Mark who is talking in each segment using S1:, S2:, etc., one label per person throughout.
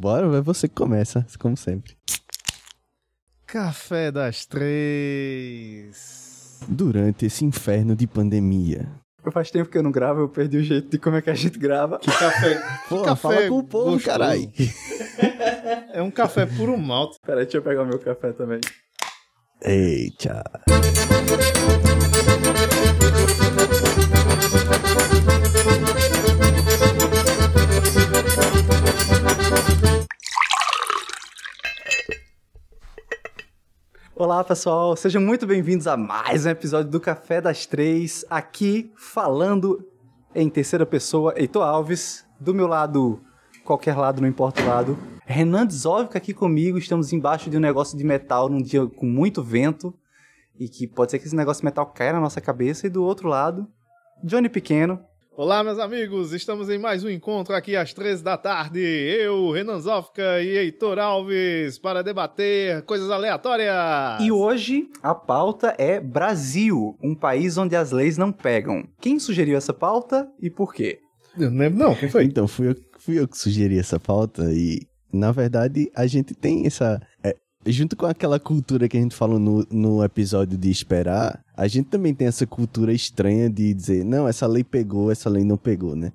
S1: Bora, é você que começa, como sempre.
S2: Café das Três.
S1: Durante esse inferno de pandemia.
S3: Faz tempo que eu não gravo, eu perdi o jeito de como é que a gente grava.
S2: Que café.
S1: Pô,
S2: café
S1: fala com o povo, caralho.
S2: É um café puro malte.
S3: Peraí, deixa eu pegar o meu café também.
S1: Eita.
S3: Olá, pessoal. Sejam muito bem-vindos a mais um episódio do Café das Três. Aqui, falando em terceira pessoa, Heitor Alves. Do meu lado, qualquer lado, não importa o lado. Renan Dzovka aqui comigo. Estamos embaixo de um negócio de metal num dia com muito vento. E que pode ser que esse negócio de metal caia na nossa cabeça. E do outro lado, Johnny Pequeno.
S2: Olá, meus amigos. Estamos em mais um encontro aqui às três da tarde. Eu, Renan Zofka e Heitor Alves para debater coisas aleatórias.
S3: E hoje a pauta é Brasil, um país onde as leis não pegam. Quem sugeriu essa pauta e por quê?
S2: Eu não lembro não, quem foi?
S1: Então, fui eu, fui eu que sugeri essa pauta e, na verdade, a gente tem essa. É, junto com aquela cultura que a gente falou no, no episódio de esperar, a gente também tem essa cultura estranha de dizer, não, essa lei pegou, essa lei não pegou, né?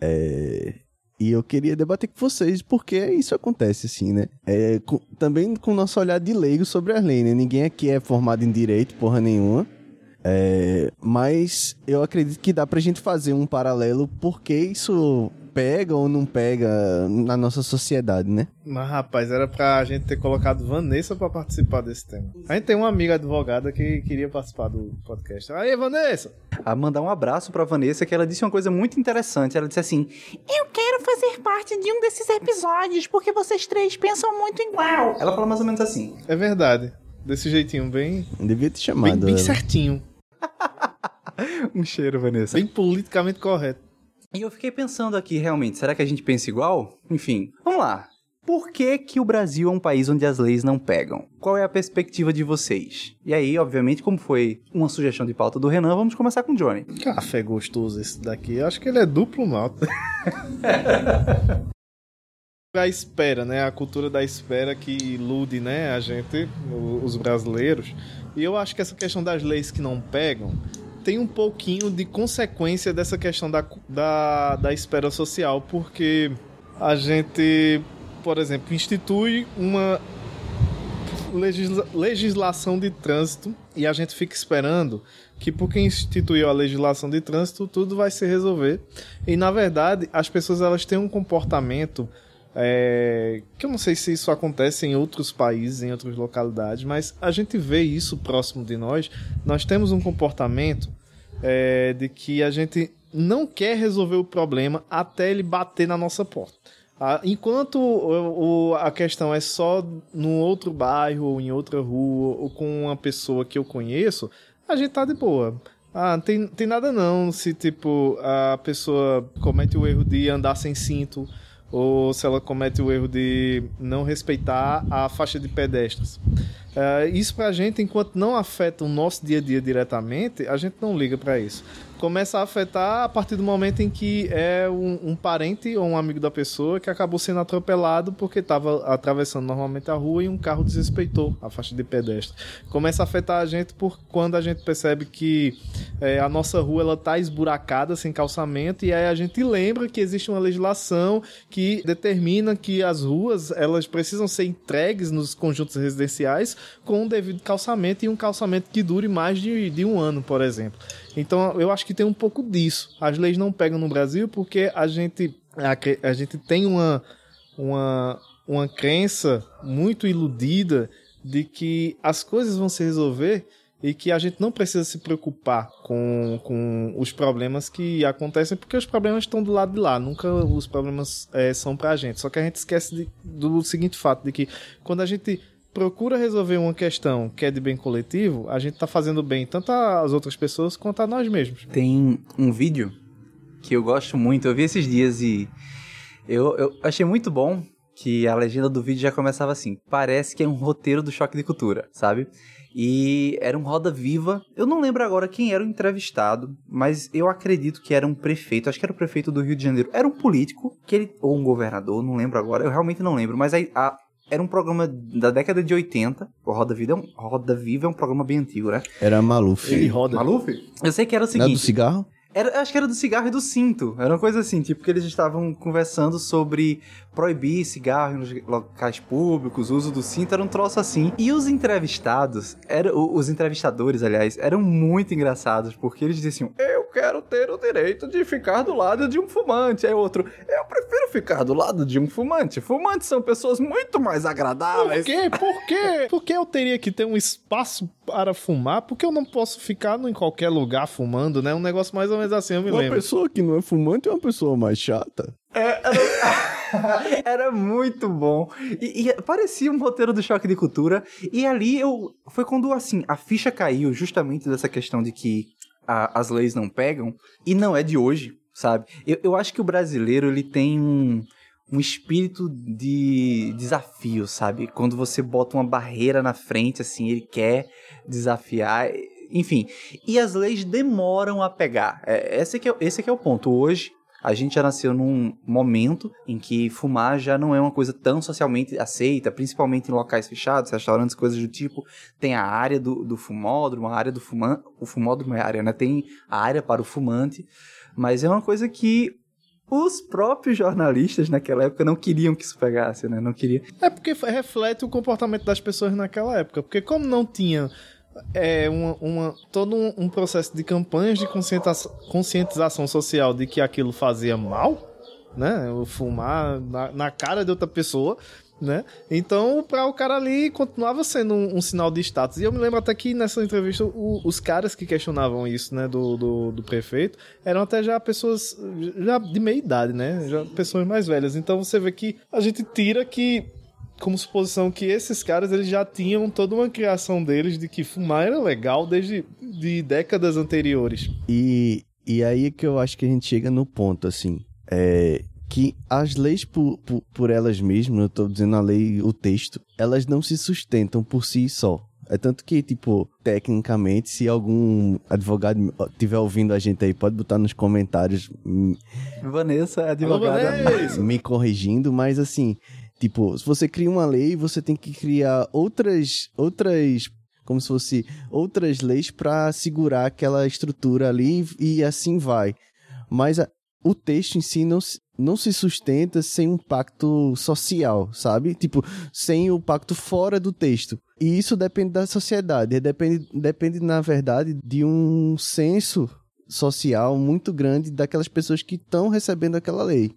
S1: É, E eu queria debater com vocês porque isso acontece, assim, né? É, com- também com o nosso olhar de leigo sobre as leis, né? Ninguém aqui é formado em direito, porra nenhuma. É, mas eu acredito que dá pra gente fazer um paralelo porque isso pega ou não pega na nossa sociedade, né?
S2: Mas, rapaz, era pra gente ter colocado Vanessa pra participar desse tema. A gente tem uma amiga advogada que queria participar do podcast. Aí, Vanessa!
S3: A mandar um abraço pra Vanessa, que ela disse uma coisa muito interessante. Ela disse assim:
S4: Eu quero fazer parte de um desses episódios, porque vocês três pensam muito igual.
S3: Ela falou mais ou menos assim.
S2: É verdade. Desse jeitinho, bem,
S1: Devia ter
S2: bem,
S1: chamado.
S2: bem
S1: ela.
S2: certinho.
S3: Um cheiro, Vanessa.
S2: Bem politicamente correto.
S3: E eu fiquei pensando aqui, realmente, será que a gente pensa igual? Enfim, vamos lá. Por que, que o Brasil é um país onde as leis não pegam? Qual é a perspectiva de vocês? E aí, obviamente, como foi uma sugestão de pauta do Renan, vamos começar com o Johnny.
S2: Café gostoso esse daqui. Eu acho que ele é duplo malte. a espera, né? A cultura da espera que ilude, né? A gente, os brasileiros. E eu acho que essa questão das leis que não pegam tem um pouquinho de consequência dessa questão da, da, da espera social, porque a gente, por exemplo, institui uma legisla- legislação de trânsito e a gente fica esperando que porque instituiu a legislação de trânsito tudo vai se resolver. E na verdade as pessoas elas têm um comportamento é, que eu não sei se isso acontece em outros países, em outras localidades, mas a gente vê isso próximo de nós. Nós temos um comportamento é, de que a gente não quer resolver o problema até ele bater na nossa porta. Ah, enquanto a questão é só num outro bairro, ou em outra rua, ou com uma pessoa que eu conheço, a gente tá de boa. Ah, tem, tem nada não se, tipo, a pessoa comete o erro de andar sem cinto, ou se ela comete o erro de não respeitar a faixa de pedestres. Ah, isso pra gente, enquanto não afeta o nosso dia a dia diretamente, a gente não liga pra isso. Começa a afetar a partir do momento em que é um, um parente ou um amigo da pessoa que acabou sendo atropelado porque estava atravessando normalmente a rua e um carro desrespeitou a faixa de pedestre. Começa a afetar a gente por quando a gente percebe que é, a nossa rua ela tá esburacada, sem calçamento, e aí a gente lembra que existe uma legislação que determina que as ruas elas precisam ser entregues nos conjuntos residenciais com um devido calçamento e um calçamento que dure mais de, de um ano, por exemplo. Então eu acho que tem um pouco disso. As leis não pegam no Brasil porque a gente, a, a gente tem uma, uma, uma crença muito iludida de que as coisas vão se resolver e que a gente não precisa se preocupar com, com os problemas que acontecem, porque os problemas estão do lado de lá, nunca os problemas eh, são pra gente. Só que a gente esquece de- do seguinte fato, de que quando a gente procura resolver uma questão que é de bem coletivo, a gente tá fazendo bem tanto às outras pessoas quanto a nós mesmos.
S3: Tem um vídeo que eu gosto muito, eu vi esses dias e eu, eu achei muito bom, que a legenda do vídeo já começava assim: parece que é um roteiro do Choque de Cultura, sabe? E era um Roda Viva. Eu não lembro agora quem era o entrevistado, mas eu acredito que era um prefeito. Acho que era o prefeito do Rio de Janeiro. Era um político, que ele, ou um governador, não lembro agora. Eu realmente não lembro. Mas a, a, era um programa da década de 80. O Roda Viva é um, Roda Viva é um programa bem antigo, né?
S1: Era Maluf.
S2: Ele roda.
S3: Maluf? Eu sei que era o
S1: Não é do
S3: seguinte.
S1: cigarro?
S3: Era, acho que era do cigarro e do cinto. Era uma coisa assim, tipo, que eles estavam conversando sobre proibir cigarro nos locais públicos, o uso do cinto, era um troço assim. E os entrevistados, era, os entrevistadores, aliás, eram muito engraçados, porque eles diziam, eu quero ter o direito de ficar do lado de um fumante. Aí outro, eu prefiro ficar do lado de um fumante. Fumantes são pessoas muito mais
S2: Por
S3: agradáveis.
S2: quê? Por quê? Por que eu teria que ter um espaço para fumar? Por que eu não posso ficar em qualquer lugar fumando, né? Um negócio mais ou menos assim, eu me
S1: Uma
S2: lembro.
S1: pessoa que não é fumante é uma pessoa mais chata.
S3: Era muito bom. E, e parecia um roteiro do Choque de Cultura. E ali eu. Foi quando, assim, a ficha caiu justamente dessa questão de que a- as leis não pegam. E não é de hoje, sabe? Eu, eu acho que o brasileiro, ele tem um. Um espírito de desafio, sabe? Quando você bota uma barreira na frente, assim, ele quer desafiar. Enfim. E as leis demoram a pegar. É, esse, é, esse que é o ponto. Hoje, a gente já nasceu num momento em que fumar já não é uma coisa tão socialmente aceita, principalmente em locais fechados, restaurantes, coisas do tipo. Tem a área do, do fumódromo, a área do fumante. O fumódromo é área, né? Tem a área para o fumante. Mas é uma coisa que os próprios jornalistas naquela época não queriam que isso pegasse, né? Não queriam.
S2: É porque reflete o comportamento das pessoas naquela época. Porque como não tinha é, uma, uma- todo um, um processo de campanhas de conscientização, conscientização social de que aquilo fazia mal, né? O fumar na, na cara de outra pessoa, né? Então, para o cara ali, continuava sendo um, um sinal de status. E eu me lembro até que nessa entrevista, o- os caras que questionavam isso, né, do, do, do prefeito, eram até já pessoas já de meia idade, né? Já pessoas mais velhas. Então, você vê que a gente tira que como suposição que esses caras eles já tinham toda uma criação deles de que fumar era legal desde de décadas anteriores.
S1: E, e aí é que eu acho que a gente chega no ponto, assim, é que as leis por, por, por elas mesmas, eu tô dizendo a lei, o texto, elas não se sustentam por si só. É tanto que, tipo, tecnicamente, se algum advogado estiver ouvindo a gente aí, pode botar nos comentários hum,
S3: Vanessa, é
S2: Alô,
S3: advogada.
S2: Vanessa!
S1: me corrigindo, mas assim, tipo, se você cria uma lei, você tem que criar outras outras como se fosse outras leis para segurar aquela estrutura ali e assim vai. Mas a- o texto em si não, não se sustenta sem um pacto social, sabe? Tipo, sem o pacto fora do texto. E isso depende da sociedade, depende, depende na verdade, de um senso social muito grande daquelas pessoas que estão recebendo aquela lei.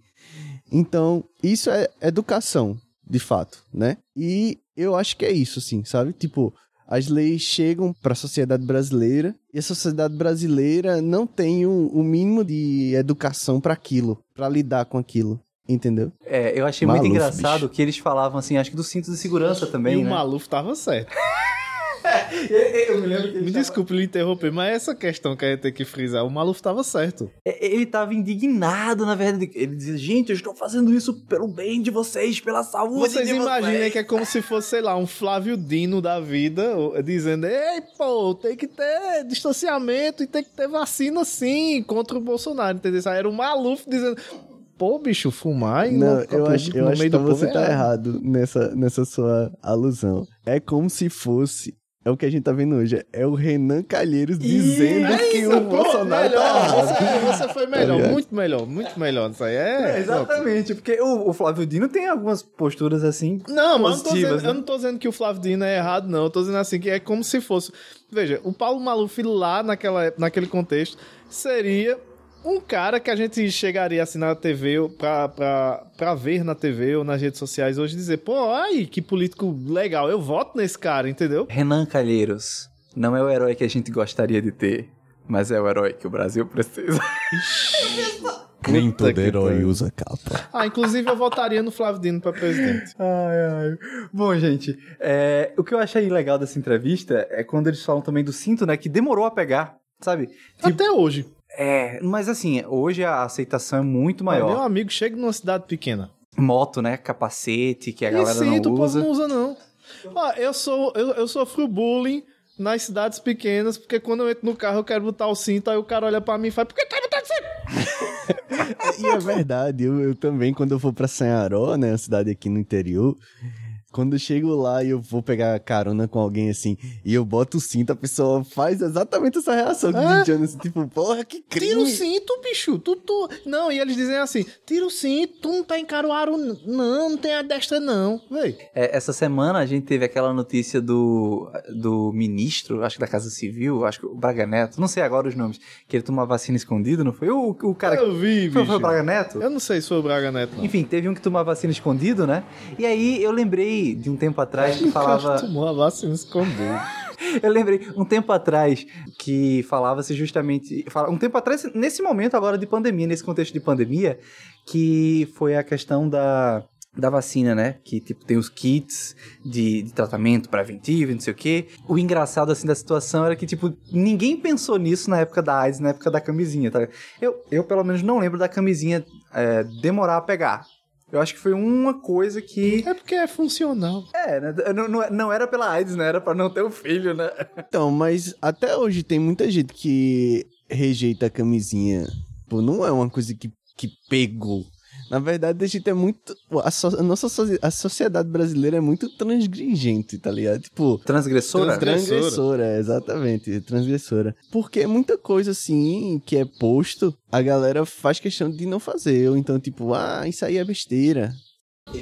S1: Então, isso é educação, de fato, né? E eu acho que é isso, assim, sabe? Tipo, as leis chegam para a sociedade brasileira e a sociedade brasileira não tem o, o mínimo de educação para aquilo, para lidar com aquilo, entendeu?
S3: É, eu achei
S1: Maluf,
S3: muito engraçado
S1: bicho.
S3: que eles falavam assim, acho que do cinto de segurança
S2: E
S3: também,
S2: o
S3: né?
S2: Maluf tava certo.
S3: Eu me lembro que
S2: Me desculpe lhe interromper, mas essa questão que a gente tem que frisar, o Maluf tava certo.
S3: Ele tava indignado, na verdade. Ele dizia, gente, eu estou fazendo isso pelo bem de vocês, pela saúde
S2: Vocês
S3: de
S2: imaginem
S3: vocês.
S2: que é como se fosse, sei lá, um Flávio Dino da vida, dizendo, ei, pô, tem que ter distanciamento e tem que ter vacina sim contra o Bolsonaro, entendeu? Era o Maluf dizendo, pô, bicho, fumar e
S1: Não, eu acho, eu acho que
S2: povo
S1: você
S2: é
S1: tá errado nessa, nessa sua alusão. É como se fosse. É o que a gente tá vendo hoje. É o Renan Calheiros dizendo
S2: É
S1: que
S2: isso,
S1: o
S2: pô,
S1: Bolsonaro
S2: melhor,
S1: tá errado.
S2: Você, você foi melhor,
S1: ligado?
S2: muito melhor, muito melhor. Isso aí é.
S3: É, exatamente, porque o, o Flávio Dino tem algumas posturas assim.
S2: Não, mas eu não, dizendo,
S3: né?
S2: eu não tô dizendo que o Flávio Dino é errado, não. Eu tô dizendo assim que é como se fosse. Veja, o Paulo Maluf lá naquela, naquele contexto seria um cara que a gente chegaria assim na TV ou pra, pra, pra ver na TV ou nas redes sociais hoje e dizer, pô, ai, que político legal, eu voto nesse cara, entendeu?
S3: Renan Calheiros não é o herói que a gente gostaria de ter, mas é o herói que o Brasil precisa.
S1: Nem todo herói usa capa.
S2: Ah, inclusive eu votaria no Flávio Dino pra presidente.
S3: Ai, ai. Bom, gente, é, o que eu achei legal dessa entrevista é quando eles falam também do cinto, né? Que demorou a pegar, sabe? Tipo,
S2: Até hoje.
S3: É, mas assim, hoje a aceitação é muito
S2: Meu
S3: maior.
S2: amigo chega numa cidade pequena.
S3: moto, né? Capacete, que a
S2: E
S3: galera
S2: cinto,
S3: não
S2: o povo
S3: usa.
S2: não usa, não. Ó, eu, sou, eu, eu sofro bullying nas cidades pequenas, porque quando eu entro no carro eu quero botar o cinto, aí o cara olha pra mim e fala, por que tá botando cinto?
S1: E é verdade, eu, eu também, quando eu vou pra Sanharó, né, uma cidade aqui no interior, quando eu chego lá e eu vou pegar carona com alguém assim, e eu boto o cinto, a pessoa faz exatamente essa reação que
S2: É?
S1: o Jonas, tipo, porra, que crime.
S2: Tira o cinto, bicho. Tu, tu... Não, e eles dizem assim: tira o cinto, tu não tá em Caruaru, não, não tem a destra, não. Véi.
S3: É, essa semana a gente teve aquela notícia do, do ministro, acho que da Casa Civil, acho que o Braga Neto, não sei agora os nomes, que ele tomou a vacina escondido, não foi? O, o cara
S2: Eu vi,
S3: foi,
S2: bicho.
S3: foi o Braga Neto?
S2: Eu não sei se foi o Braga Neto, não.
S3: Enfim, teve um que tomou a vacina escondido, né? E aí eu lembrei de um tempo atrás que falava.
S2: tomou a vacina escondida.
S3: Eu lembrei um tempo atrás que falava-se justamente. Um tempo atrás, nesse momento agora de pandemia, nesse contexto de pandemia, que foi a questão da, da vacina, né? Que tipo, tem os kits de, de tratamento preventivo e não sei o quê. O engraçado assim da situação era que, tipo, ninguém pensou nisso na época da AIDS, na época da camisinha, tá? Eu, eu pelo menos não lembro da camisinha é, demorar a pegar. Eu acho que foi uma coisa que.
S2: É porque é funcional.
S3: É, né? não, não, não era pela AIDS, né? Era pra não ter o filho, né?
S1: Então, mas até hoje tem muita gente que rejeita a camisinha. Pô, não é uma coisa que, que pegou. Na verdade, a gente é muito. A, so- a nossa soci- a sociedade brasileira é muito transgringente, tá ligado? Tipo.
S3: Transgressora?
S2: Transgressora.
S1: Transgressora, exatamente, transgressora. Porque é muita coisa assim que é posto, a galera faz questão de não fazer. Ou então, tipo, ah, isso aí é besteira.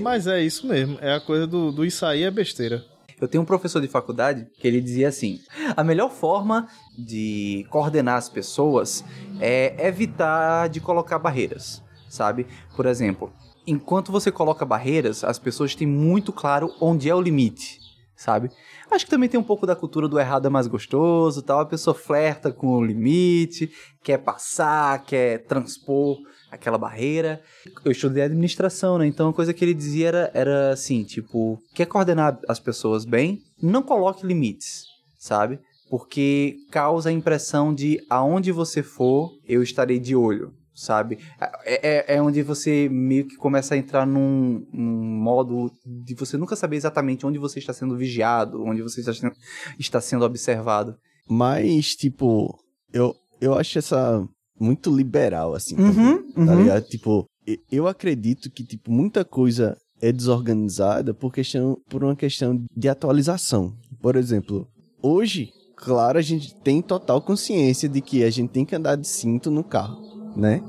S2: Mas é isso mesmo. É a coisa do, do isso aí é besteira.
S3: Eu tenho um professor de faculdade que ele dizia assim: a melhor forma de coordenar as pessoas é evitar de colocar barreiras, sabe? Por exemplo, enquanto você coloca barreiras, as pessoas têm muito claro onde é o limite, sabe? Acho que também tem um pouco da cultura do errado é mais gostoso, tal. A pessoa flerta com o limite, quer passar, quer transpor aquela barreira. Eu estudei administração, né? Então a coisa que ele dizia era, era assim, tipo, quer coordenar as pessoas bem, não coloque limites, sabe? Porque causa a impressão de aonde você for, eu estarei de olho, sabe? É, é, é onde você meio que começa a entrar num, num modo de você nunca saber exatamente onde você está sendo vigiado, onde você está sendo, está sendo observado.
S1: Mas, tipo, eu, eu acho essa muito liberal, assim. também.
S3: Uhum,
S1: tá
S3: uhum.
S1: ligado? Tipo, eu acredito que, tipo, muita coisa é desorganizada por, questão, por uma questão de atualização. Por exemplo, hoje, claro, a gente tem total consciência de que a gente tem que andar de cinto no carro, né?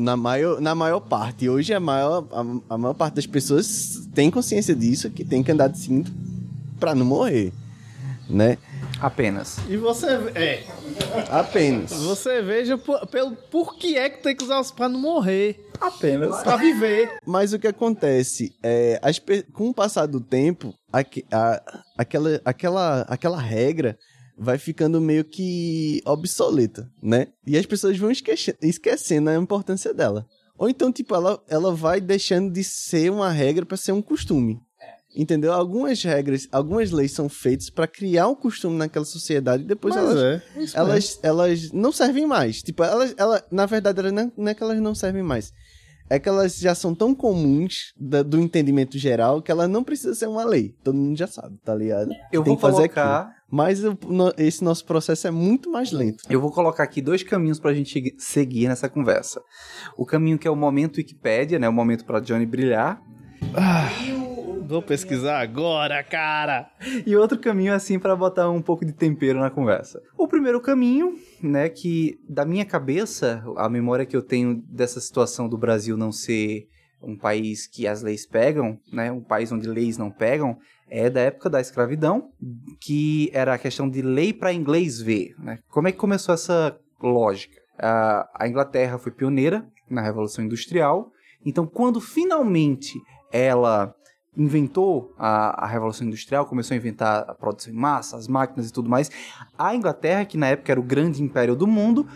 S1: Na maior, na maior parte. Hoje, a maior, a, a maior parte das pessoas tem consciência disso, que tem que andar de cinto pra não morrer, né?
S3: Apenas.
S2: E você. É.
S1: Apenas.
S2: Você veja por, pelo, por que é que tem que usar os pra não morrer.
S3: Apenas.
S2: Pra viver.
S1: Mas o que acontece é, as com o passar do tempo, aque- a- aquela, aquela, aquela regra vai ficando meio que obsoleta, né? E as pessoas vão esquece- esquecendo a importância dela. Ou então, tipo, ela, ela vai deixando de ser uma regra para ser um costume. Entendeu? Algumas regras, algumas leis são feitas para criar um costume naquela sociedade e depois
S2: Mas
S1: elas
S2: é. isso mesmo.
S1: elas, elas não servem mais. Tipo, elas, ela, na verdade, elas não, não é que elas não servem mais. É que elas já são tão comuns da- do entendimento geral que ela não precisa ser uma lei. Todo mundo já sabe, tá ligado?
S3: Eu
S1: Tem
S3: vou
S1: que fazer
S3: colocar.
S1: Mas esse nosso processo é muito mais lento.
S3: Eu vou colocar aqui dois caminhos pra gente seguir nessa conversa. O caminho que é o momento Wikipédia, né? O momento pra Johnny brilhar.
S2: Vou pesquisar agora, cara.
S3: E outro caminho, assim, pra botar um pouco de tempero na conversa. O primeiro caminho, né, que da minha cabeça, a memória que eu tenho dessa situação do Brasil não ser um país que as leis pegam, né, um país onde leis não pegam, é da época da escravidão, que era a questão de lei para inglês ver. Né? Como é que começou essa lógica? A a Inglaterra foi pioneira na Revolução Industrial, então quando finalmente ela inventou a, a Revolução Industrial, começou a inventar a produção em massa, as máquinas e tudo mais, a Inglaterra, que na época era o grande império do mundo,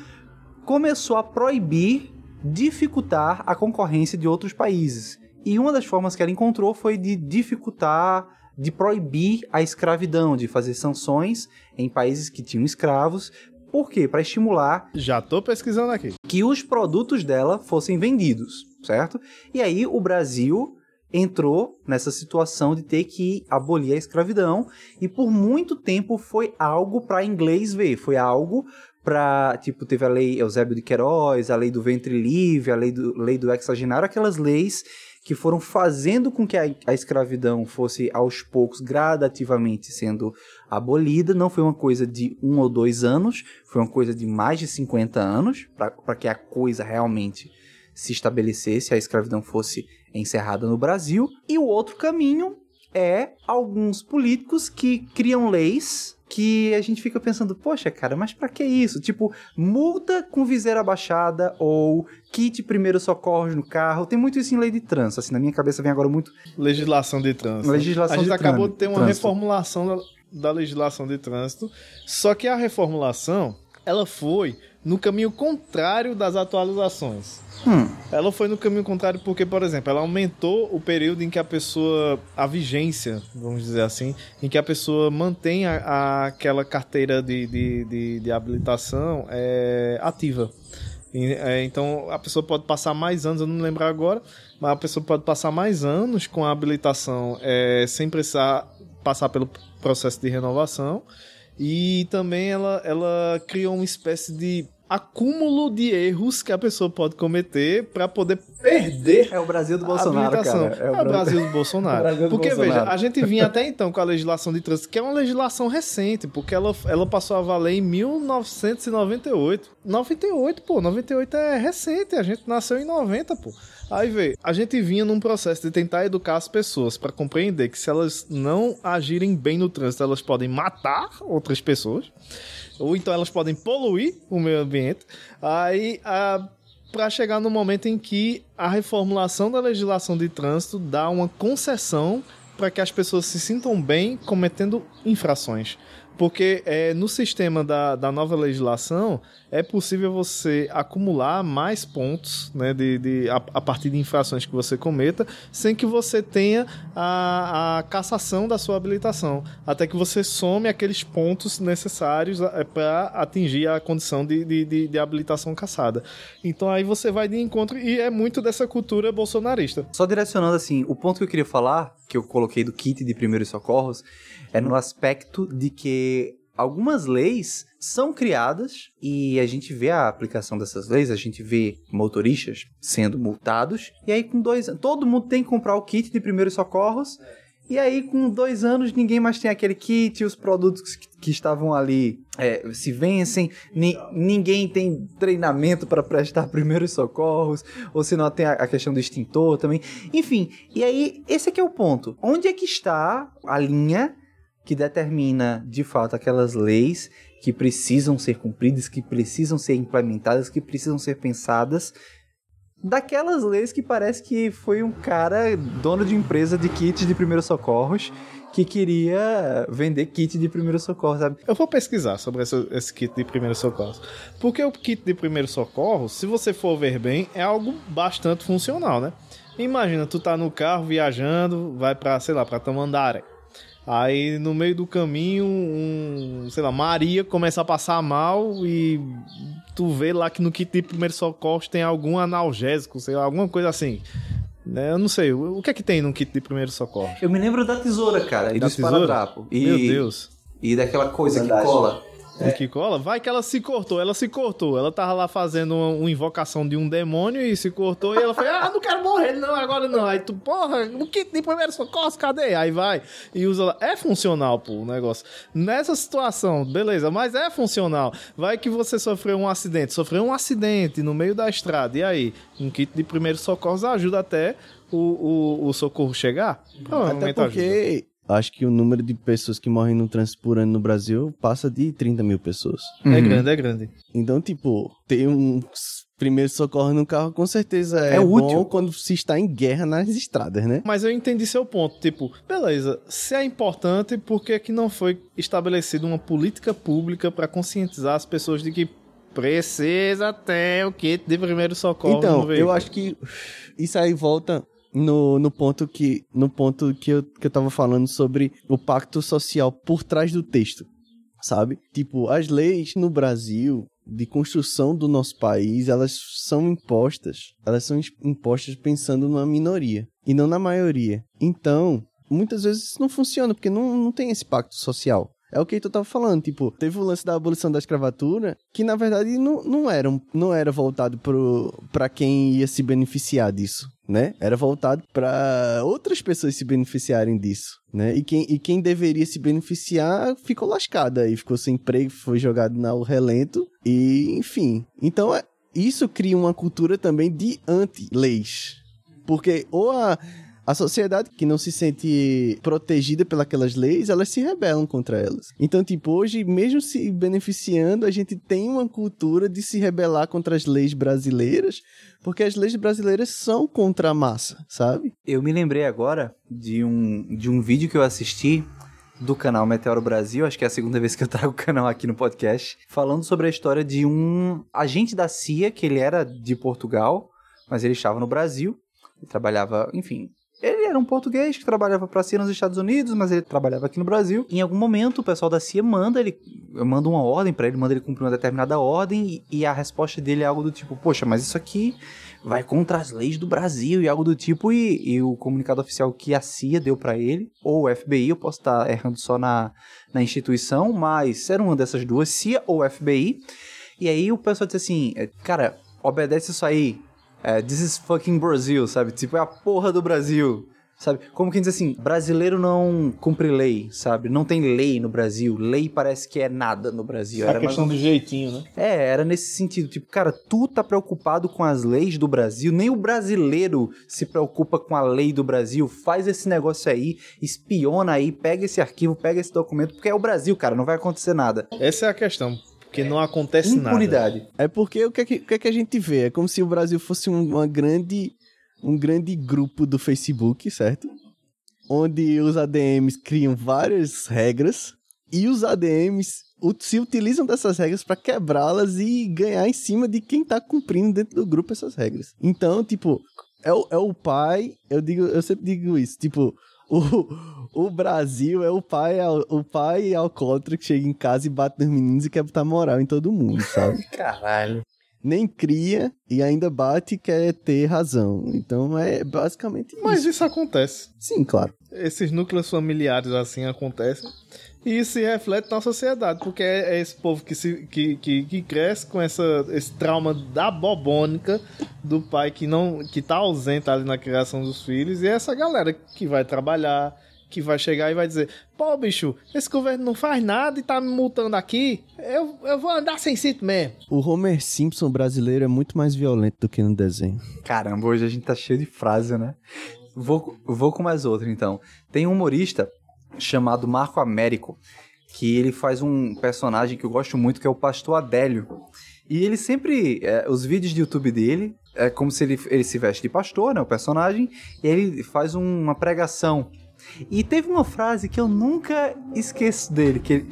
S3: começou a proibir, dificultar a concorrência de outros países. E uma das formas que ela encontrou foi de dificultar, de proibir a escravidão, de fazer sanções em países que tinham escravos. Por quê? Para estimular
S2: Já tô pesquisando aqui.
S3: que os produtos dela fossem vendidos, certo? E aí o Brasil entrou nessa situação de ter que abolir a escravidão e por muito tempo foi algo para inglês ver, foi algo para tipo teve a lei Eusébio de Queiroz, a lei do ventre livre, a lei do lei do aquelas leis que foram fazendo com que a, a, escravidão fosse aos poucos gradativamente sendo abolida. Não foi uma coisa de um ou dois anos, foi uma coisa de mais de 50 anos para que a coisa realmente se estabelecesse, a escravidão fosse encerrada no Brasil. E o outro caminho é alguns políticos que criam leis que a gente fica pensando, poxa, cara, mas para que isso? Tipo, multa com viseira baixada ou kit primeiro socorros no carro. Tem muito isso em lei de trânsito, assim, na minha cabeça vem agora muito
S2: legislação de trânsito.
S3: Legislação
S2: a gente
S3: de
S2: acabou de ter uma
S3: trânsito.
S2: reformulação da, da legislação de trânsito, só que a reformulação, ela foi no caminho contrário das atualizações.
S3: Hum.
S2: Ela foi no caminho contrário porque, por exemplo, ela aumentou o período em que a pessoa. a vigência, vamos dizer assim, em que a pessoa mantém a, a- aquela carteira de, de, de, de habilitação é, ativa. E, é, então a pessoa pode passar mais anos, eu não lembro agora, mas a pessoa pode passar mais anos com a habilitação é, sem precisar passar pelo processo de renovação. E também ela, ela criou uma espécie de acúmulo de erros que a pessoa pode cometer para poder perder
S3: É o Brasil do Bolsonaro, cara.
S2: É o Brasil do Bolsonaro.
S3: É o Brasil do
S2: porque,
S3: Bolsonaro.
S2: veja, a gente vinha até então com a legislação de trânsito, que é uma legislação recente, porque ela, ela passou a valer em 1998. 98, pô, 98 é recente, a gente nasceu em 90, pô. Aí, vê, a gente vinha num processo de tentar educar as pessoas para compreender que se elas não agirem bem no trânsito, elas podem matar outras pessoas, ou então elas podem poluir o meio ambiente. Aí, a para chegar no momento em que a reformulação da legislação de trânsito dá uma concessão para que as pessoas se sintam bem cometendo infrações. Porque é, no sistema da, da nova legislação é possível você acumular mais pontos né, de, de, a, a partir de infrações que você cometa, sem que você tenha a, a cassação da sua habilitação. Até que você some aqueles pontos necessários para atingir a condição de, de, de, de habilitação cassada. Então aí você vai de encontro e é muito dessa cultura bolsonarista.
S3: Só direcionando assim, o ponto que eu queria falar, que eu coloquei do kit de primeiros socorros, é no aspecto de que algumas leis são criadas e a gente vê a aplicação dessas leis, a gente vê motoristas sendo multados, e aí com dois anos, todo mundo tem que comprar o kit de primeiros socorros, e aí com dois anos ninguém mais tem aquele kit, os produtos que, que estavam ali é, se vencem, ni- ninguém tem treinamento para prestar primeiros socorros, ou se não tem a, a questão do extintor também, enfim, e aí esse aqui é o ponto, onde é que está a linha que determina de fato aquelas leis que precisam ser cumpridas, que precisam ser implementadas, que precisam ser pensadas. Daquelas leis que parece que foi um cara dono de empresa de kits de primeiros socorros que queria vender kit de primeiros socorros, sabe?
S2: Eu vou pesquisar sobre esse, esse kit de primeiros socorros. Porque o kit de primeiros socorros, se você for ver bem, é algo bastante funcional, né? Imagina, tu tá no carro viajando, vai pra, sei lá, pra Tamandaré. Aí no meio do caminho, um, sei lá, Maria começa a passar mal e tu vê lá que no kit de primeiros socorros tem algum analgésico, sei lá, alguma coisa assim. Né? Eu não sei, o que é que tem no kit de primeiros socorros?
S3: Eu me lembro da tesoura, cara, e
S2: Da
S3: do
S2: tesoura?
S3: esparadrapo. E,
S2: Meu Deus.
S3: E daquela coisa
S1: Bandagem.
S3: que cola.
S2: O que cola? Vai que ela se cortou, ela se cortou. Ela tava lá fazendo uma, uma invocação de um demônio e se cortou. E ela foi, ah, não quero morrer, não, agora não. Aí tu, porra, o kit de primeiro socorro, cadê? Aí vai e usa lá. É funcional, pô, o negócio. Nessa situação, beleza, mas é funcional. Vai que você sofreu um acidente, sofreu um acidente no meio da estrada. E aí? Um kit de primeiro socorro ajuda até o, o, o socorro chegar?
S1: Até
S2: Provavelmente ajuda.
S1: Acho que o número de pessoas que morrem no trânsito por ano no Brasil passa de 30 mil pessoas.
S2: É grande, é grande.
S1: Então, tipo, ter um primeiro socorro no carro com certeza é,
S3: É
S1: bom
S3: útil.
S1: quando se está em guerra nas estradas, né?
S2: Mas eu entendi seu ponto. Tipo, beleza, se é importante, por que, que não foi estabelecida uma política pública para conscientizar as pessoas de que precisa ter o kit de primeiro socorro no
S1: Então, eu acho que isso aí volta no, no ponto, que, no ponto que, eu, que eu tava falando sobre o pacto social por trás do texto, sabe? Tipo, as leis no Brasil, de construção do nosso país, elas são impostas, elas são impostas pensando numa minoria e não na maioria. Então, muitas vezes isso não funciona, porque não, não tem esse pacto social. É o que tu tava falando, tipo, teve o lance da abolição da escravatura, que na verdade não, não, era, não era voltado pro, pra quem ia se beneficiar disso, né? Era voltado para outras pessoas se beneficiarem disso, né? E quem, e quem deveria se beneficiar ficou lascado aí, ficou sem emprego, foi jogado no relento, e enfim. Então, é, isso cria uma cultura também de anti-leis. Porque ou a a sociedade que não se sente protegida pelas leis, elas se rebelam contra elas. Então, tipo, hoje, mesmo se beneficiando, a gente tem uma cultura de se rebelar contra as leis brasileiras, porque as leis brasileiras são contra a massa, sabe?
S3: Eu me lembrei agora de um, de um vídeo que eu assisti do canal Meteoro Brasil, acho que é a segunda vez que eu trago o canal aqui no podcast, falando sobre a história de um agente da CIA, que ele era de Portugal, mas ele estava no Brasil, trabalhava, enfim, ele era um português que trabalhava para a CIA nos Estados Unidos, mas ele trabalhava aqui no Brasil. Em algum momento, o pessoal da CIA manda ele, manda uma ordem para ele, manda ele cumprir uma determinada ordem e, e, a resposta dele é algo do tipo: Poxa, mas isso aqui vai contra as leis do Brasil e algo do tipo. E, e o comunicado oficial que a CIA deu para ele, ou o FBI, eu posso estar errando só na, na instituição, mas era uma dessas duas, CIA ou FBI. E aí o pessoal disse assim: Cara, obedece isso aí é, this is fucking Brazil, sabe? Tipo, é a porra do Brasil. Sabe? Como quem diz assim, brasileiro não cumpre lei, sabe? Não tem lei no Brasil. Lei parece que é nada no Brasil.
S2: É a questão mais... do jeitinho, né?
S3: É, era nesse sentido. Tipo, cara, tu tá preocupado com as leis do Brasil, nem o brasileiro se preocupa com a lei do Brasil. Faz esse negócio aí, espiona aí, pega esse arquivo, pega esse documento, porque é o Brasil, cara, não vai acontecer nada.
S2: Essa é a questão. Porque não acontece
S3: Impunidade.
S2: nada.
S1: É porque o que, é que, que, é que a gente vê? É como se o Brasil fosse um, uma grande, um grande grupo do Facebook, certo? Onde os ADMs criam várias regras e os ADMs se utilizam dessas regras para quebrá-las e ganhar em cima de quem tá cumprindo dentro do grupo essas regras. Então, tipo, é o, é o pai, eu digo, eu sempre digo isso, tipo, o, o Brasil é o pai, o pai alcoólatra que chega em casa e bate nos meninos e quer botar moral em todo mundo, sabe?
S3: Caralho.
S1: Nem cria e ainda bate e quer ter razão. Então é basicamente
S2: isso. Mas isso acontece.
S1: Sim, claro.
S2: Esses núcleos familiares assim acontecem. E isso se reflete na sociedade, porque é, é esse povo que, se, que, que, que, cresce com essa, esse trauma da bobônica do pai que não que tá ausente ali na criação dos filhos, e é essa galera que vai trabalhar, que vai chegar e vai dizer: pô, bicho, esse governo não faz nada e tá me multando aqui, eu, eu vou andar sem cinto mesmo.
S1: O Homer Simpson brasileiro é muito mais violento do que no desenho.
S3: Caramba, hoje a gente tá cheio de frase, né? Vou, vou com mais outra então. Tem um humorista chamado Marco Américo, que ele faz um personagem que eu gosto muito, que é o Pastor Adélio. E ele sempre, é, os vídeos de YouTube dele, é como se ele, ele se veste de pastor, né, o personagem, e ele faz um, uma pregação. E teve uma frase que eu nunca esqueço dele, que ele,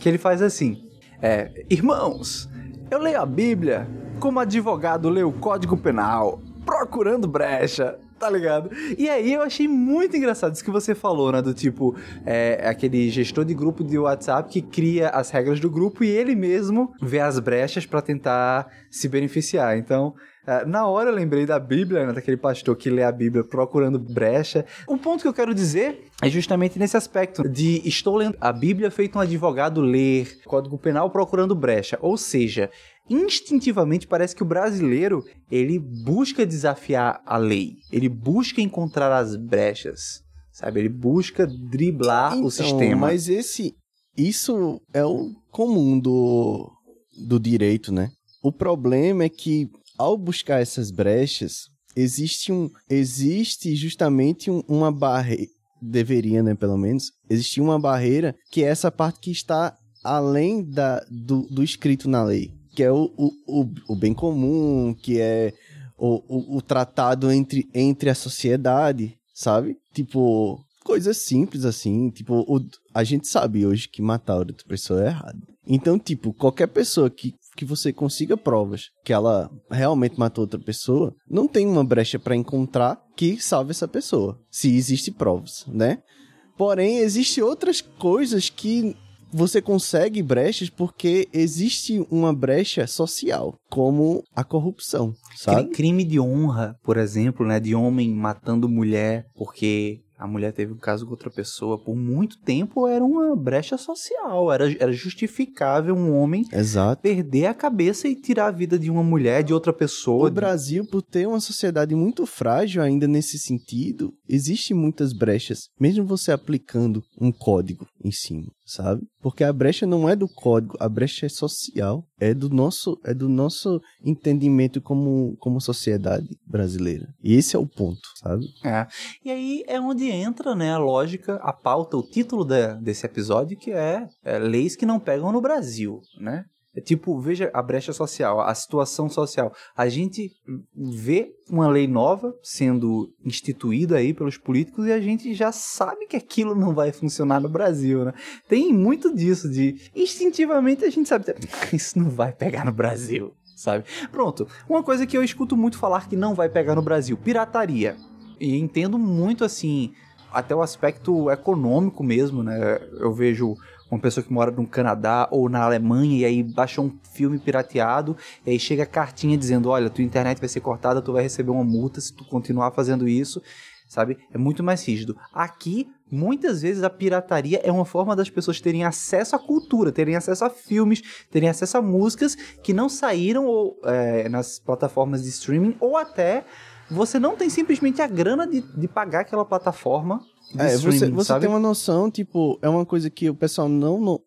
S3: que ele faz assim, é, Irmãos, eu leio a Bíblia como advogado leio o Código Penal, procurando brecha, Tá ligado? E aí eu achei muito engraçado isso que você falou, né? Do tipo, é, aquele gestor de grupo de WhatsApp que cria as regras do grupo e ele mesmo vê as brechas para tentar se beneficiar. Então, é, na hora eu lembrei da Bíblia, né, daquele pastor que lê a Bíblia procurando brecha. O ponto que eu quero dizer é justamente nesse aspecto de estou lendo a Bíblia feito um advogado ler Código Penal procurando brecha. Ou seja, instintivamente parece que o brasileiro ele busca desafiar a lei, ele busca encontrar as brechas, sabe? Ele busca driblar então, o sistema.
S1: Mas esse, isso é o comum do, do direito, né? O problema é que ao buscar essas brechas existe um, existe justamente um, uma barreira deveria, né, pelo menos, existir uma barreira que é essa parte que está além da, do, do escrito na lei que é o, o, o, bem comum, que é o, o, o tratado entre, entre a sociedade, sabe? Tipo, coisas simples assim, tipo, o, a gente sabe hoje que matar outra pessoa é errado. Então, tipo, qualquer pessoa que, que você consiga provas que ela realmente matou outra pessoa, não tem uma brecha para encontrar que salve essa pessoa, se existe provas, né? Porém, existem outras coisas que você consegue brechas porque existe uma brecha social, como a corrupção, sabe?
S3: Crime de honra, por exemplo, né? De homem matando mulher porque a mulher teve um caso com outra pessoa por muito tempo era uma brecha social, era, era justificável um homem
S1: Exato.
S3: perder a cabeça e tirar a vida de uma mulher, de outra pessoa.
S1: O Brasil, por ter uma sociedade muito frágil ainda nesse sentido, existe muitas brechas, mesmo você aplicando um código em cima, sabe? Porque a brecha não é do código, a brecha é social, é do nosso, é do nosso entendimento como, como sociedade brasileira. E esse é o ponto, sabe?
S3: É. E aí é onde entra, né, a lógica, a pauta, o título de, desse episódio, que é, é leis que não pegam no Brasil, né? É tipo, veja a brecha social, a situação social. A gente vê uma lei nova sendo instituída aí pelos políticos e a gente já sabe que aquilo não vai funcionar no Brasil, né? Tem muito disso de instintivamente a gente sabe isso não vai pegar no Brasil, sabe? Pronto. Uma coisa que eu escuto muito falar que não vai pegar no Brasil, pirataria. E entendo muito assim, até o aspecto econômico mesmo, né? Eu vejo uma pessoa que mora no Canadá ou na Alemanha e aí baixa um filme pirateado e aí chega a cartinha dizendo, olha, tua internet vai ser cortada, tu vai receber uma multa se tu continuar fazendo isso, sabe? É muito mais rígido. Aqui, muitas vezes a pirataria é uma forma das pessoas terem acesso à cultura, terem acesso a filmes, terem acesso a músicas que não saíram ou, é, nas plataformas de streaming ou até você não tem simplesmente a grana de, de pagar aquela plataforma
S1: é, você, você tem uma noção, tipo, é uma coisa que o pessoal não, não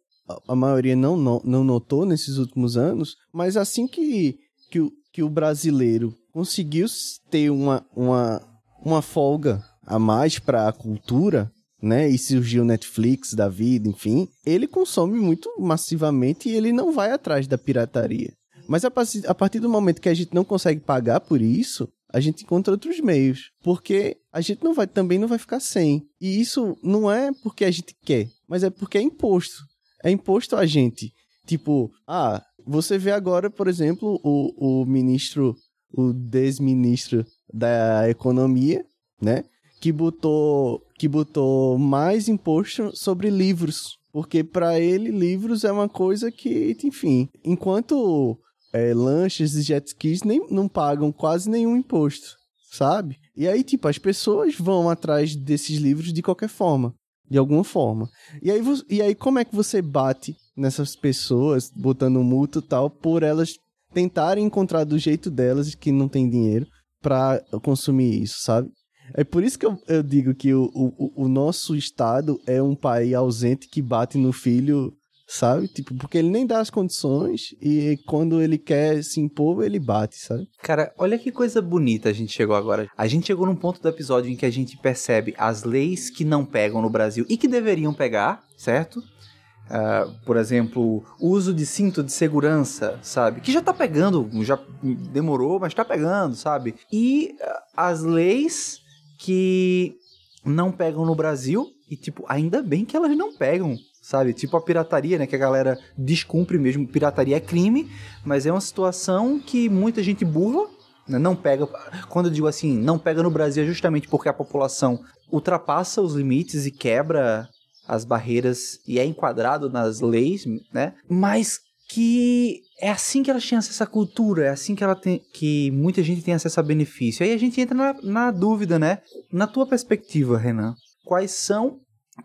S1: a maioria não, não, não notou nesses últimos anos, mas assim que, que, o, que o brasileiro conseguiu ter uma, uma, uma folga a mais para a cultura, né, e surgiu o Netflix da vida, enfim, ele consome muito massivamente e ele não vai atrás da pirataria. Mas a, a partir do momento que a gente não consegue pagar por isso, a gente encontra outros meios, porque a gente não vai também não vai ficar sem. E isso não é porque a gente quer, mas é porque é imposto. É imposto a gente. Tipo, ah, você vê agora, por exemplo, o, o ministro, o desministro da economia, né, que botou que botou mais imposto sobre livros, porque para ele livros é uma coisa que, enfim, enquanto é, lanches e jet skis nem, não pagam quase nenhum imposto, sabe? E aí, tipo, as pessoas vão atrás desses livros de qualquer forma, de alguma forma. E aí, e aí como é que você bate nessas pessoas, botando multa e tal, por elas tentarem encontrar do jeito delas, que não tem dinheiro, para consumir isso, sabe? É por isso que eu, eu digo que o, o, o nosso Estado é um pai ausente que bate no filho sabe? Tipo, porque ele nem dá as condições e quando ele quer se impor, ele bate, sabe?
S3: Cara, olha que coisa bonita a gente chegou agora. A gente chegou num ponto do episódio em que a gente percebe as leis que não pegam no Brasil e que deveriam pegar, certo? Uh, por exemplo, uso de cinto de segurança, sabe? Que já tá pegando, já demorou, mas tá pegando, sabe? E uh, as leis que não pegam no Brasil, e tipo, ainda bem que elas não pegam, sabe? Tipo a pirataria, né? Que a galera descumpre mesmo. Pirataria é crime, mas é uma situação que muita gente burla, né? não pega. Quando eu digo assim, não pega no Brasil é justamente porque a população ultrapassa os limites e quebra as barreiras e é enquadrado nas leis, né? Mas que é assim que ela tinha acesso à cultura, é assim que ela tem que muita gente tem acesso a benefício. Aí a gente entra na, na dúvida, né? Na tua perspectiva, Renan, quais são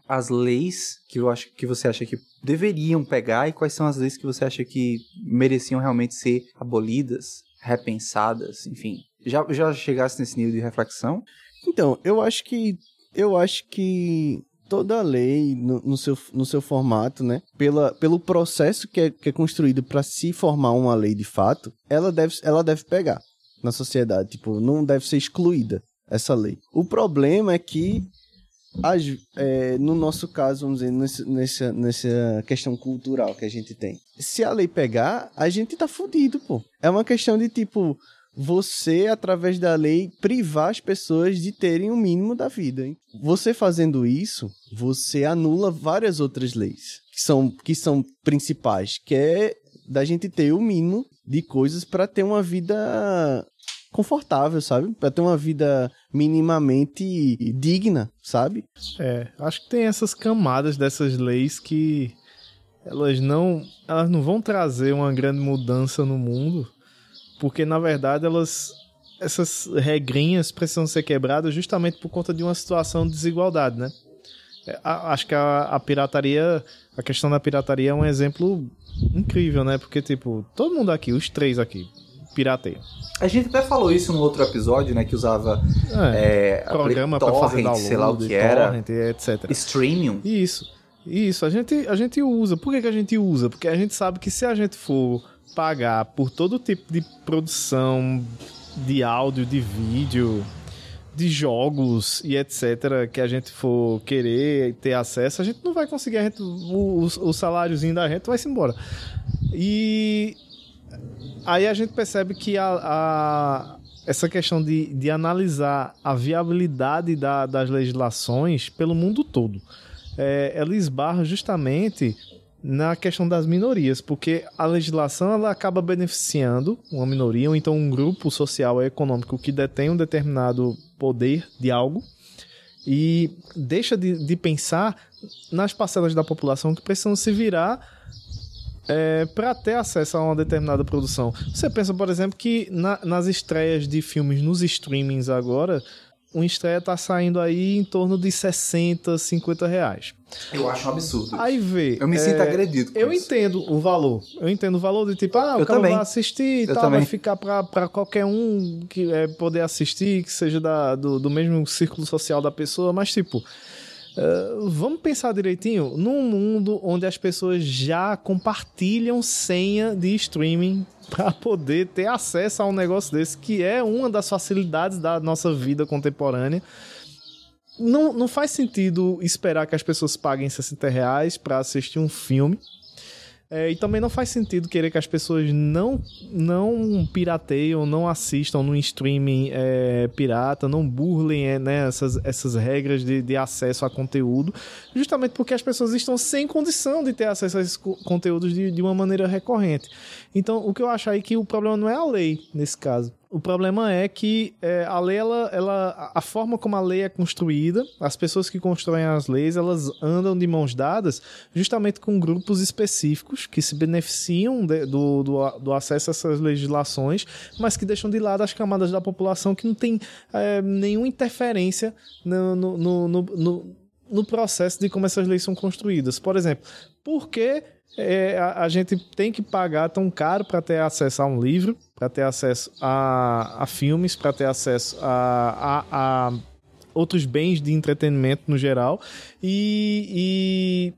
S3: as leis que eu acho que você acha que deveriam pegar e quais são as leis que você acha que mereciam realmente ser abolidas, repensadas, enfim. Já já chegasse nesse nível de reflexão?
S1: Então, eu acho que eu acho que toda lei no, no, seu, no seu formato, né? Pela, pelo processo que é, que é construído para se formar uma lei de fato, ela deve, ela deve pegar na sociedade. Tipo, não deve ser excluída essa lei. O problema é que as, é, no nosso caso, vamos dizer, nessa, nessa questão cultural que a gente tem. Se a lei pegar, a gente tá fudido, pô. É uma questão de tipo, você, através da lei, privar as pessoas de terem o mínimo da vida. Hein? Você fazendo isso, você anula várias outras leis que são, que são principais, que é da gente ter o mínimo de coisas para ter uma vida confortável, sabe? Para ter uma vida minimamente digna, sabe?
S2: É, acho que tem essas camadas dessas leis que elas não, elas não vão trazer uma grande mudança no mundo, porque na verdade elas essas regrinhas precisam ser quebradas justamente por conta de uma situação de desigualdade, né? É, acho que a, a, pirataria, a questão da pirataria é um exemplo incrível, né? Porque, tipo, todo mundo aqui, os três aqui, pirateia.
S3: A gente até falou isso no outro episódio, né? Que usava
S2: é, é, programa para fazer download,
S3: sei lá o que era,
S2: torrent, etc.
S3: Streaming.
S2: Isso, isso. A gente, a gente usa. Por que, que a gente usa? Porque a gente sabe que se a gente for pagar por todo tipo de produção de áudio, de vídeo, de jogos e etc. que a gente for querer ter acesso, a gente não vai conseguir. A gente, o, o, o saláriozinho da gente vai se embora. E aí a gente percebe que a, a essa questão de, de analisar a viabilidade da, das legislações pelo mundo todo. É, ela esbarra justamente na questão das minorias, porque a legislação ela acaba beneficiando uma minoria ou então um grupo social ou econômico que detém um determinado poder de algo e deixa de, de pensar nas parcelas da população que precisam se virar é, para ter acesso a uma determinada produção. Você pensa, por exemplo, que na, nas estreias de filmes nos streamings agora, uma estreia tá saindo aí em torno de 60, 50 reais.
S3: Eu acho um absurdo.
S2: Aí vê.
S3: Eu me é, sinto agredido.
S2: eu
S3: isso.
S2: entendo o valor. Eu entendo o valor de tipo, ah, o
S3: eu
S2: cara
S3: também.
S2: vai assistir e tal,
S3: também.
S2: vai ficar pra, pra qualquer um que é, poder assistir, que seja da, do, do mesmo círculo social da pessoa, mas tipo. Uh, vamos pensar direitinho num mundo onde as pessoas já compartilham senha de streaming para poder ter acesso a um negócio desse, que é uma das facilidades da nossa vida contemporânea. Não, não faz sentido esperar que as pessoas paguem 60 reais para assistir um filme é, e também não faz sentido querer que as pessoas não, não pirateiam, não assistam no streaming é, pirata, não burlem é, né, essas, essas regras de, de acesso a conteúdo, justamente porque as pessoas estão sem condição de ter acesso a esses conteúdos de, de uma maneira recorrente. Então, o que eu acho aí que o problema não é a lei, nesse caso. O problema é que é, a lei, ela, ela, a forma como a lei é construída, as pessoas que constroem as leis, elas andam de mãos dadas justamente com grupos específicos que se beneficiam de, do, do, do, acesso a essas legislações, mas que deixam de lado as camadas da população que não tem é, nenhuma interferência no, no, no, no, no processo de como essas leis são construídas. Por exemplo, por que é, a, a, gente tem que pagar tão caro para ter acesso a um livro, para ter acesso a, a filmes, para ter acesso a, a, outros bens de entretenimento no geral. E,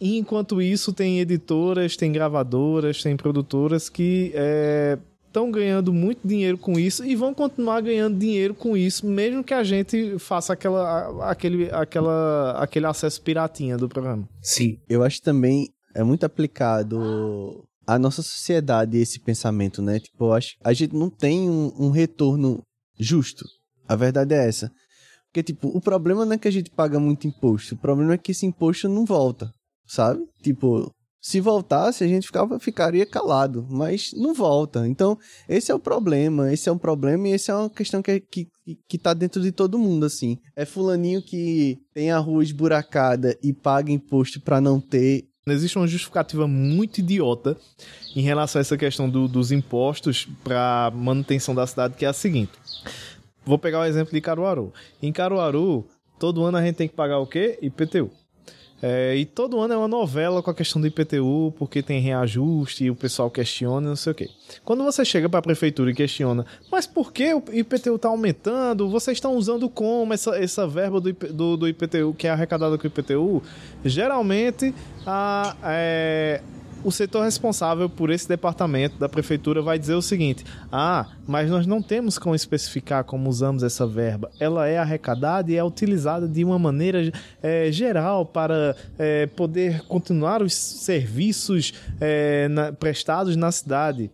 S2: e, enquanto isso, tem editoras, tem gravadoras, tem produtoras que estão é, ganhando muito dinheiro com isso e vão continuar ganhando dinheiro com isso, mesmo que a gente faça aquela, aquele, aquela, aquele acesso piratinha do programa.
S3: Sim.
S1: Eu acho também é muito aplicado à nossa sociedade esse pensamento, né? Tipo, acho a gente não tem um, um retorno justo. A verdade é essa. Porque, tipo, o problema não é que a gente paga muito imposto. O problema é que esse imposto não volta, sabe? Tipo, se voltasse, a gente ficava, ficaria calado, mas não volta. Então, esse é o problema, esse é um problema e esse é uma questão que, que, que tá dentro de todo mundo, assim. É fulaninho que tem a rua esburacada e paga imposto para não ter
S2: Existe uma justificativa muito idiota em relação a essa questão do, dos impostos para manutenção da cidade, que é a seguinte. Vou pegar o exemplo de Caruaru. Em Caruaru, todo ano a gente tem que pagar o quê? IPTU. É, e todo ano é uma novela com a questão do IPTU, porque tem reajuste e o pessoal questiona, não sei o quê. Quando você chega para a prefeitura e questiona, mas por que o IPTU está aumentando? Vocês estão usando como essa, essa verba do, do, do IPTU, que é arrecadada com o IPTU? Geralmente, a, é, o setor responsável por esse departamento da prefeitura vai dizer o seguinte: ah, mas nós não temos como especificar como usamos essa verba. Ela é arrecadada e é utilizada de uma maneira é, geral para é, poder continuar os serviços é, na, prestados na cidade.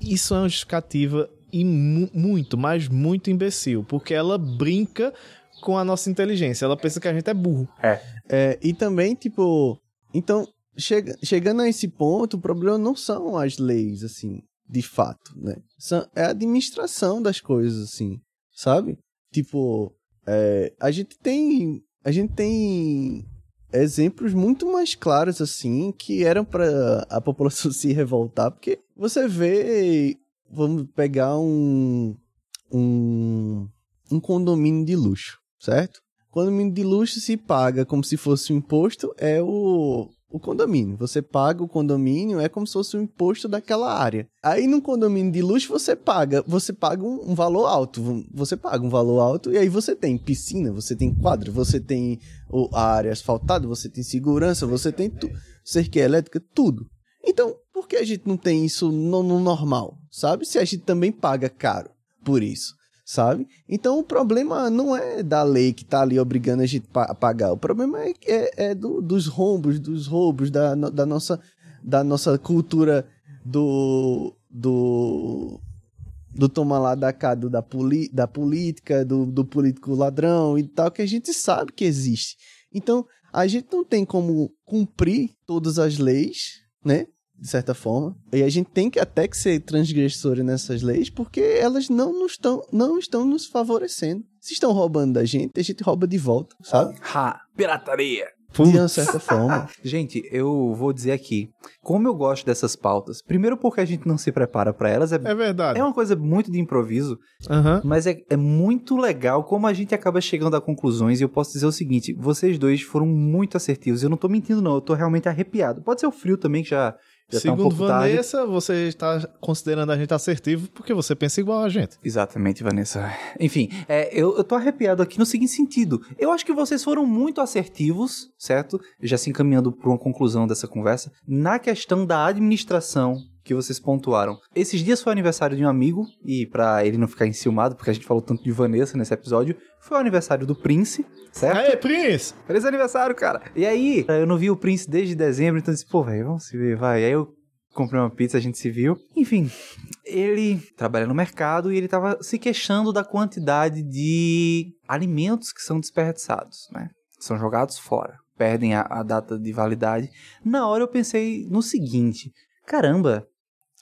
S2: Isso é uma justificativa e mu muito, mas muito imbecil, porque ela brinca com a nossa inteligência. Ela pensa que a gente é burro.
S3: É.
S1: é e também, tipo. Então, chega, chegando a esse ponto, o problema não são as leis, assim, de fato, né? São, é a administração das coisas, assim, sabe? Tipo, é, a gente tem. A gente tem exemplos muito mais claros, assim, que eram para a população se revoltar, porque você vê, vamos pegar um, um, um condomínio de luxo, certo? Condomínio de luxo se paga como se fosse um imposto, é o, o condomínio. Você paga o condomínio, é como se fosse um imposto daquela área. Aí no condomínio de luxo você paga, você paga um, um valor alto. Você paga um valor alto e aí você tem piscina, você tem quadro, você tem a área asfaltada, você tem segurança, você tem tu, cerca elétrica, tudo. Então, por que a gente não tem isso no, no normal, sabe? Se a gente também paga caro por isso sabe? Então o problema não é da lei que tá ali obrigando a gente a pagar. O problema é, é, é do, dos rombos, dos roubos, da, da, nossa, da nossa cultura do. do do toma lá da cá, do, da, poli, da política, do, do político ladrão e tal, que a gente sabe que existe. Então, a gente não tem como cumprir todas as leis, né? De certa forma. E a gente tem que até que ser transgressores nessas leis, porque elas não, nos estão, não estão nos favorecendo. Se estão roubando da gente, a gente rouba de volta, sabe?
S3: Ha! Pirataria!
S1: De uma certa forma.
S3: gente, eu vou dizer aqui, como eu gosto dessas pautas, primeiro porque a gente não se prepara para elas, é,
S2: É verdade.
S3: é uma coisa muito de improviso,
S2: Aham.
S3: mas é, é muito legal como a gente acaba chegando a conclusões, e eu posso dizer o seguinte, vocês dois foram muito assertivos, eu não tô mentindo não, eu tô realmente arrepiado. Pode ser o frio também, que já, já tá um
S2: Segundo
S3: pouco tarde.
S2: Vanessa, você está considerando a gente assertivo porque você pensa igual a gente.
S3: Exatamente, Vanessa. Enfim, é, eu, eu tô arrepiado aqui no seguinte sentido. Eu acho que vocês foram muito assertivos, certo? Já se encaminhando para uma conclusão dessa conversa, na questão da administração que vocês pontuaram. Esses dias foi o aniversário de um amigo, e pra ele não ficar enciumado, porque a gente falou tanto de Vanessa nesse episódio, foi o aniversário do Prince, certo?
S2: Aê, Prince!
S3: Feliz aniversário, cara! E aí, eu não vi o Prince desde dezembro, então eu disse, pô, velho, vamos se ver, vai. Aí eu comprei uma pizza, a gente se viu. Enfim, ele trabalha no mercado e ele tava se queixando da quantidade de alimentos que são desperdiçados, né? São jogados fora, perdem a, a data de validade. Na hora eu pensei no seguinte: caramba,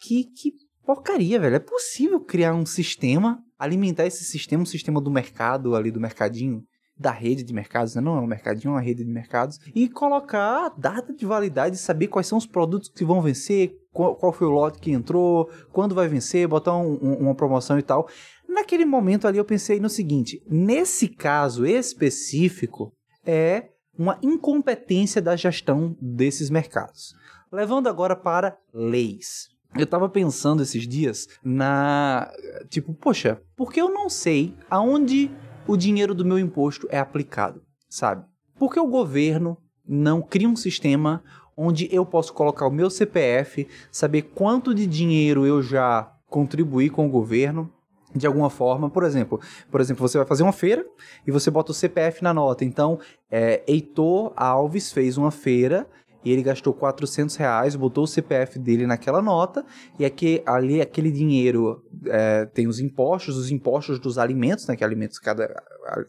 S3: que, que porcaria, velho. É possível criar um sistema, alimentar esse sistema, um sistema do mercado ali, do mercadinho, da rede de mercados, né? não é um mercadinho, é uma rede de mercados, e colocar a data de validade, saber quais são os produtos que vão vencer, qual, qual foi o lote que entrou, quando vai vencer, botar um- um- uma promoção e tal. Naquele momento ali eu pensei no seguinte: nesse caso específico, é uma incompetência da gestão desses mercados. Levando agora para leis. Eu tava pensando esses dias na. Tipo, poxa, por que eu não sei aonde o dinheiro do meu imposto é aplicado, sabe? Por que o governo não cria um sistema onde eu posso colocar o meu CPF, saber quanto de dinheiro eu já contribuí com o governo, de alguma forma, por exemplo, por exemplo, você vai fazer uma feira e você bota o CPF na nota. Então, é, Heitor Alves fez uma feira ele gastou 400 reais, botou o CPF dele naquela nota e aqui, ali aquele dinheiro é, tem os impostos, os impostos dos alimentos, né? Que alimentos, cada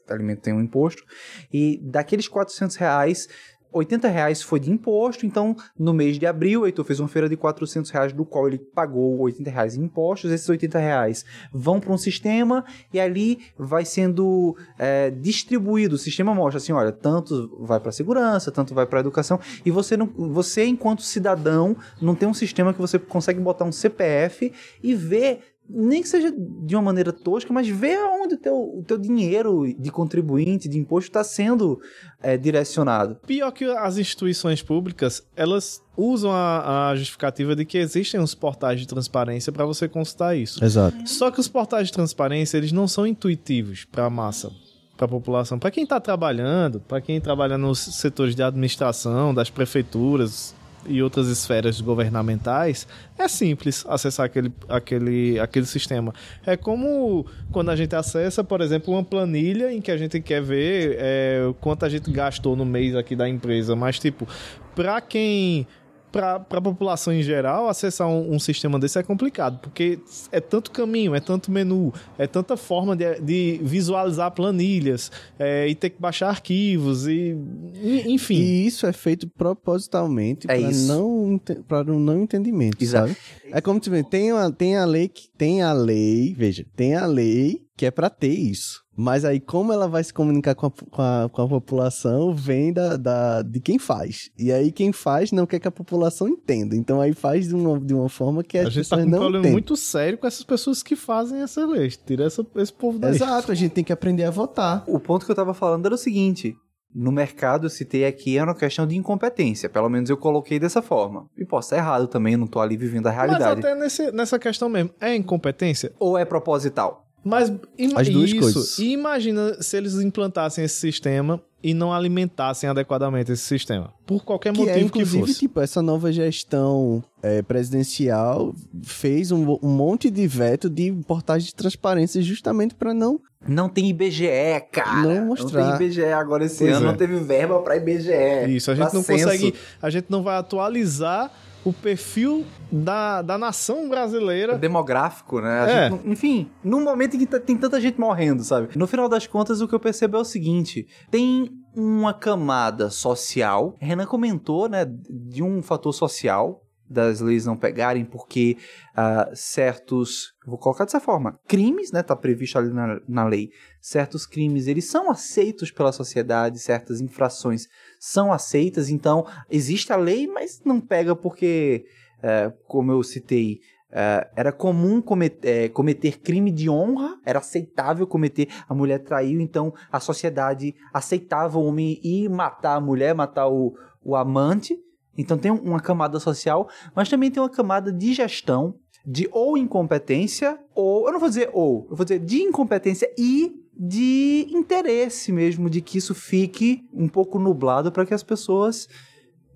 S3: alimento tem um imposto. E daqueles 400 reais, 80 reais foi de imposto, então no mês de abril, Heitor fez uma feira de 400 reais, do qual ele pagou 80 reais em impostos. Esses 80 reais vão para um sistema e ali vai sendo é, distribuído. O sistema mostra assim: olha, tanto vai para segurança, tanto vai para educação. E você, não, você, enquanto cidadão, não tem um sistema que você consegue botar um CPF e ver. Nem que seja de uma maneira tosca, mas ver aonde o teu, o teu dinheiro de contribuinte, de imposto, está sendo é, direcionado.
S2: Pior que as instituições públicas, elas usam a, a justificativa de que existem os portais de transparência para você consultar isso.
S1: Exato.
S2: Só que os portais de transparência, eles não são intuitivos para a massa, para a população. Para quem está trabalhando, para quem trabalha nos setores de administração, das prefeituras e outras esferas governamentais, é simples acessar aquele, aquele, aquele sistema. É como quando a gente acessa, por exemplo, uma planilha em que a gente quer ver é, quanto a gente gastou no mês aqui da empresa. Mas, tipo, para quem para a população em geral, acessar um, um sistema desse é complicado, porque é tanto caminho, é tanto menu, é tanta forma de, de visualizar planilhas, é, e ter que baixar arquivos, e, e- enfim.
S1: E isso é feito propositalmente
S3: É
S1: para não para um não entendimento,
S3: Exato.
S1: sabe? É como tu vê, tem a, tem a lei que tem a lei, veja, tem a lei que é para ter isso, Mas aí, como ela vai se comunicar com a, com a, com a população, vem da, da, de quem faz. E aí, quem faz não quer que a população entenda. Então, aí faz de uma, de uma forma que as
S2: A gente tá com um problema
S1: entendem.
S2: muito sério com essas pessoas que fazem essas leis. Tira essa- esse povo daí.
S1: Exato, a gente tem que aprender a votar.
S3: O ponto que eu tava falando era o seguinte. No mercado, eu citei aqui, é uma questão de incompetência. Pelo menos eu coloquei dessa forma. E posso estar errado também, eu não tô ali vivendo a
S2: Mas
S3: realidade.
S2: até nesse- nessa questão mesmo, é incompetência?
S3: Ou é proposital?
S2: Mas ima-
S1: As duas
S2: isso.
S1: coisas.
S2: E imagina se eles implantassem esse sistema e não alimentassem adequadamente esse sistema. Por qualquer
S1: Que
S2: motivo
S1: é,
S2: que
S1: inclusive,
S2: fosse.
S1: tipo, essa nova gestão é, presidencial fez um, um monte de veto de portais de transparência justamente para não
S3: Não tem IBGE, cara.
S1: Não mostrar.
S3: Não tem IBGE agora esse
S2: Pois
S3: ano,
S2: é.
S3: não teve verba pra IBGE.
S2: Isso, a gente
S3: pra
S2: não
S3: censo.
S2: consegue. A gente não vai atualizar o perfil da, da nação brasileira.
S3: demográfico, né?
S2: É.
S3: gente enfim, num momento em que tem tanta gente morrendo, sabe? No final das contas, o que eu percebo é o seguinte: tem uma camada social. Renan comentou, né, de um fator social das leis não pegarem, porque ah, certos, vou colocar dessa forma, crimes, né, tá previsto ali na, na lei, certos crimes, eles são aceitos pela sociedade, certas infrações são aceitas, então existe a lei, mas não pega porque, eh, como eu citei, eh, era comum comet- eh, cometer crime de honra, era aceitável cometer, a mulher traiu, então a sociedade aceitava o homem ir matar a mulher, matar o, o amante, então tem um- uma camada social, mas também tem uma camada de gestão, de ou incompetência, ou, eu não vou dizer ou, eu vou dizer de incompetência e de interesse mesmo, de que isso fique um pouco nublado para que as pessoas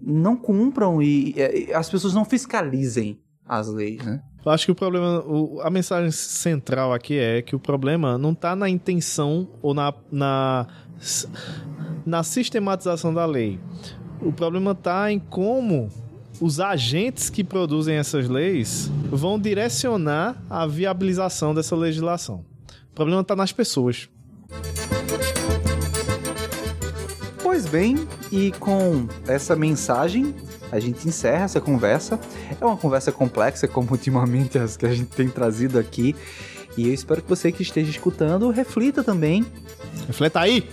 S3: não cumpram e, e as pessoas não fiscalizem as leis, né?
S2: Eu acho que o problema, o- a mensagem central aqui é que o problema não tá na intenção ou na, na, na sistematização da lei. O problema tá em como os agentes que produzem essas leis vão direcionar a viabilização dessa legislação. O problema tá nas pessoas.
S3: Pois bem, e com essa mensagem, a gente encerra essa conversa. É uma conversa complexa, como ultimamente as que a gente tem trazido aqui. E eu espero que você que esteja escutando reflita também.
S2: Refleta aí!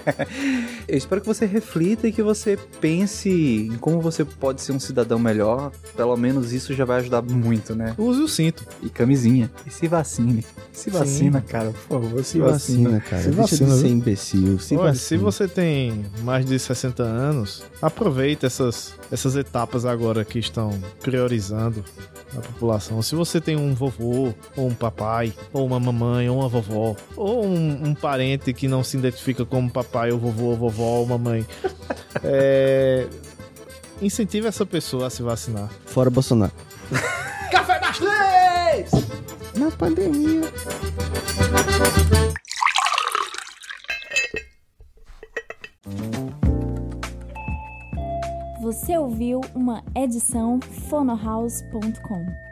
S3: Eu espero que você reflita e que você pense em como você pode ser um cidadão melhor. Pelo menos isso já vai ajudar muito, né?
S2: Use o cinto.
S3: E camisinha. E se vacine. Se
S2: Sim.
S3: vacina, cara, por favor, se,
S1: se vacina, cara.
S2: Se
S1: Deixa
S2: vacina,
S1: de ser imbecil. Se
S2: Olha,
S1: vacina.
S2: se você tem mais de 60 anos, aproveita essas, essas etapas agora que estão priorizando a população. Se você tem um vovô, ou um papai, ou uma mamãe, ou uma vovó, ou um, um parente que não se identifica como papai, ou vovô, ou vovó, ou mamãe, é... incentive essa pessoa a se vacinar.
S1: Fora Bolsonaro.
S3: Café das Leis!
S1: Na pandemia.
S5: Você ouviu uma edição fonohouse.com.